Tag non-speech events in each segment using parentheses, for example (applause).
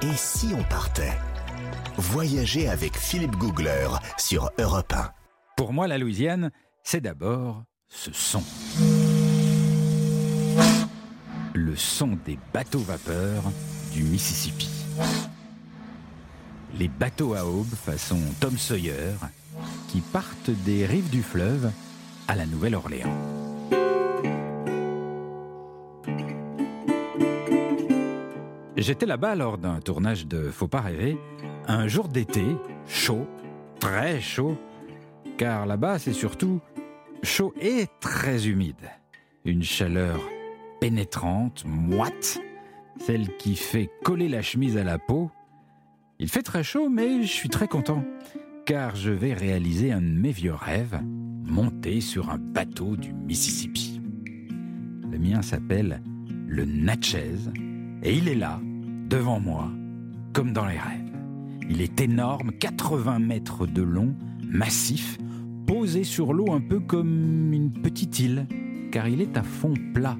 Et si on partait? Voyager avec Philippe Googler sur Europe 1. Pour moi, la Louisiane, c'est d'abord ce son. Le son des bateaux vapeurs du Mississippi. Les bateaux à aube façon Tom Sawyer qui partent des rives du fleuve à la Nouvelle-Orléans. J'étais là-bas lors d'un tournage de Faut pas rêver, un jour d'été, chaud, très chaud, car là-bas c'est surtout chaud et très humide. Une chaleur pénétrante, moite, celle qui fait coller la chemise à la peau. Il fait très chaud, mais je suis très content, car je vais réaliser un de mes vieux rêves, monter sur un bateau du Mississippi. Le mien s'appelle le Natchez, et il est là, devant moi, comme dans les rêves. Il est énorme, 80 mètres de long, massif, posé sur l'eau un peu comme une petite île, car il est à fond plat.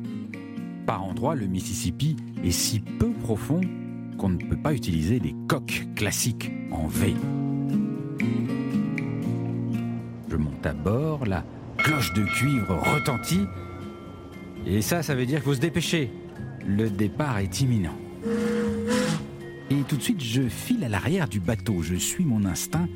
Par endroits, le Mississippi est si peu profond qu'on ne peut pas utiliser des coques classiques en V. Je monte à bord, la cloche de cuivre retentit, et ça, ça veut dire qu'il faut se dépêcher. Le départ est imminent. Et tout de suite, je file à l'arrière du bateau. Je suis mon instinct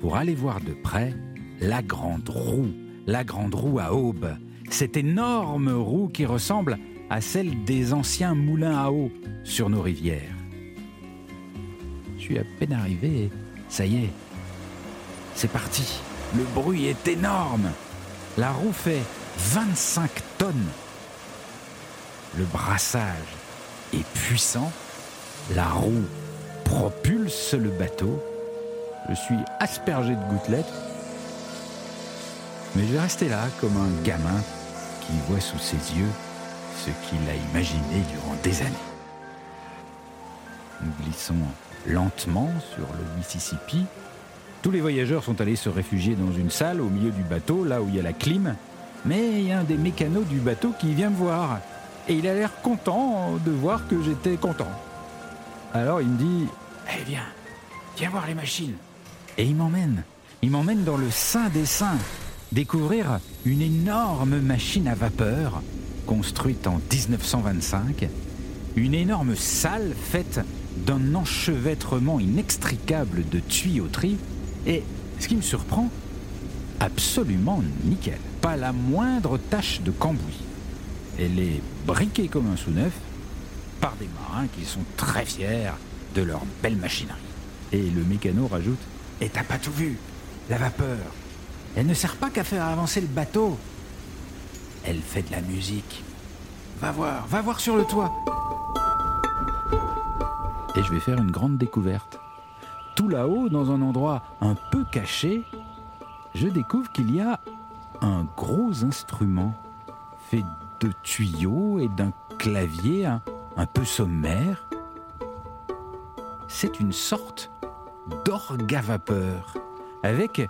pour aller voir de près la grande roue. La grande roue à aube. Cette énorme roue qui ressemble à celle des anciens moulins à eau sur nos rivières. Je suis à peine arrivé ça y est, c'est parti. Le bruit est énorme. La roue fait 25 tonnes. Le brassage est puissant. La roue propulse le bateau. Je suis aspergé de gouttelettes. Mais je vais rester là comme un gamin qui voit sous ses yeux ce qu'il a imaginé durant des années. Nous glissons lentement sur le Mississippi. Tous les voyageurs sont allés se réfugier dans une salle au milieu du bateau, là où il y a la clim. Mais il y a un des mécanos du bateau qui vient me voir. Et il a l'air content de voir que j'étais content. Alors il me dit Eh viens, viens voir les machines. Et il m'emmène. Il m'emmène dans le sein des saints, découvrir une énorme machine à vapeur construite en 1925. Une énorme salle faite d'un enchevêtrement inextricable de tuyauterie. Et ce qui me surprend, absolument nickel. Pas la moindre tache de cambouis. Elle est briquée comme un sous-neuf par des marins qui sont très fiers de leur belle machinerie. Et le mécano rajoute Et t'as pas tout vu La vapeur, elle ne sert pas qu'à faire avancer le bateau. Elle fait de la musique. Va voir, va voir sur le toit. Et je vais faire une grande découverte. Tout là-haut, dans un endroit un peu caché, je découvre qu'il y a un gros instrument fait de tuyaux et d'un clavier un, un peu sommaire. C'est une sorte d'orgue à vapeur avec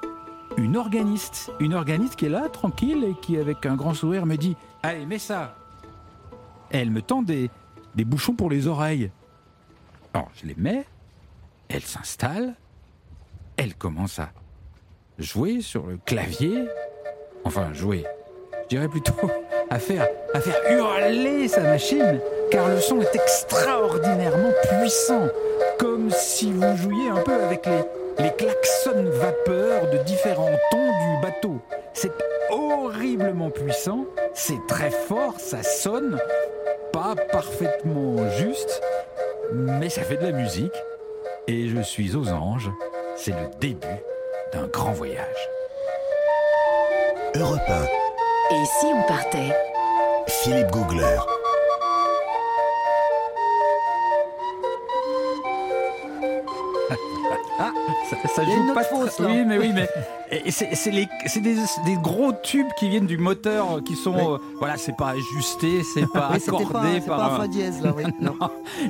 une organiste, une organiste qui est là, tranquille, et qui, avec un grand sourire, me dit Allez, mets ça Elle me tend des, des bouchons pour les oreilles. Alors, je les mets, elle s'installe, elle commence à jouer sur le clavier. Enfin, jouer. Je dirais plutôt à faire, à faire hurler sa machine, car le son est extraordinairement puissant, comme si vous jouiez un peu avec les, les klaxons vapeur de différents tons du bateau. C'est horriblement puissant, c'est très fort, ça sonne pas parfaitement juste, mais ça fait de la musique. Et je suis aux anges, c'est le début d'un grand voyage. Europe 1, Et si on partait Philippe Googler. (laughs) Ah, ça, ça joue pas fausse. Oui, mais oui, mais c'est des, des gros tubes qui viennent du moteur, qui sont, Oui. euh, voilà, c'est pas ajusté, c'est (laughs) pas Oui, c'était pas, accordé c'est par pas un un- fa dièse là, oui. (laughs) Non.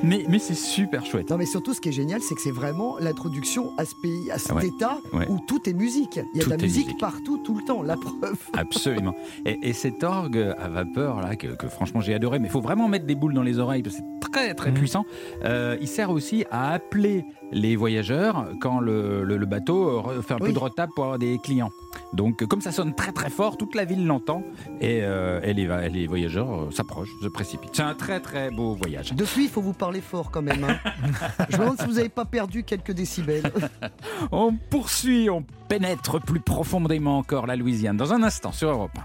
mais, mais c'est super chouette. Non, mais surtout, ce qui est génial, c'est que c'est vraiment l'introduction à ce pays, à cet Ouais, état ouais. où tout est musique. Il y a Tout de la musique, musique. partout, tout le temps. La preuve. (laughs) Absolument. Et, et cet orgue à vapeur là que, que franchement j'ai adoré, mais il faut vraiment mettre des boules dans les oreilles parce que c'est très très Mhm. puissant. Euh, il sert aussi à appeler les voyageurs quand le, le- le bateau re- fait un Oui. peu de retard pour avoir des clients. Donc comme ça sonne très très fort, toute la ville l'entend et, euh, et les, voyageurs euh, s'approchent, se précipitent. C'est un très très beau voyage. Depuis, il faut vous parler fort quand même. hein. Je me demande si vous n'avez pas perdu quelques décibels. (laughs) On poursuit, on pénètre plus profondément encore la Louisiane dans un instant sur Europe 1.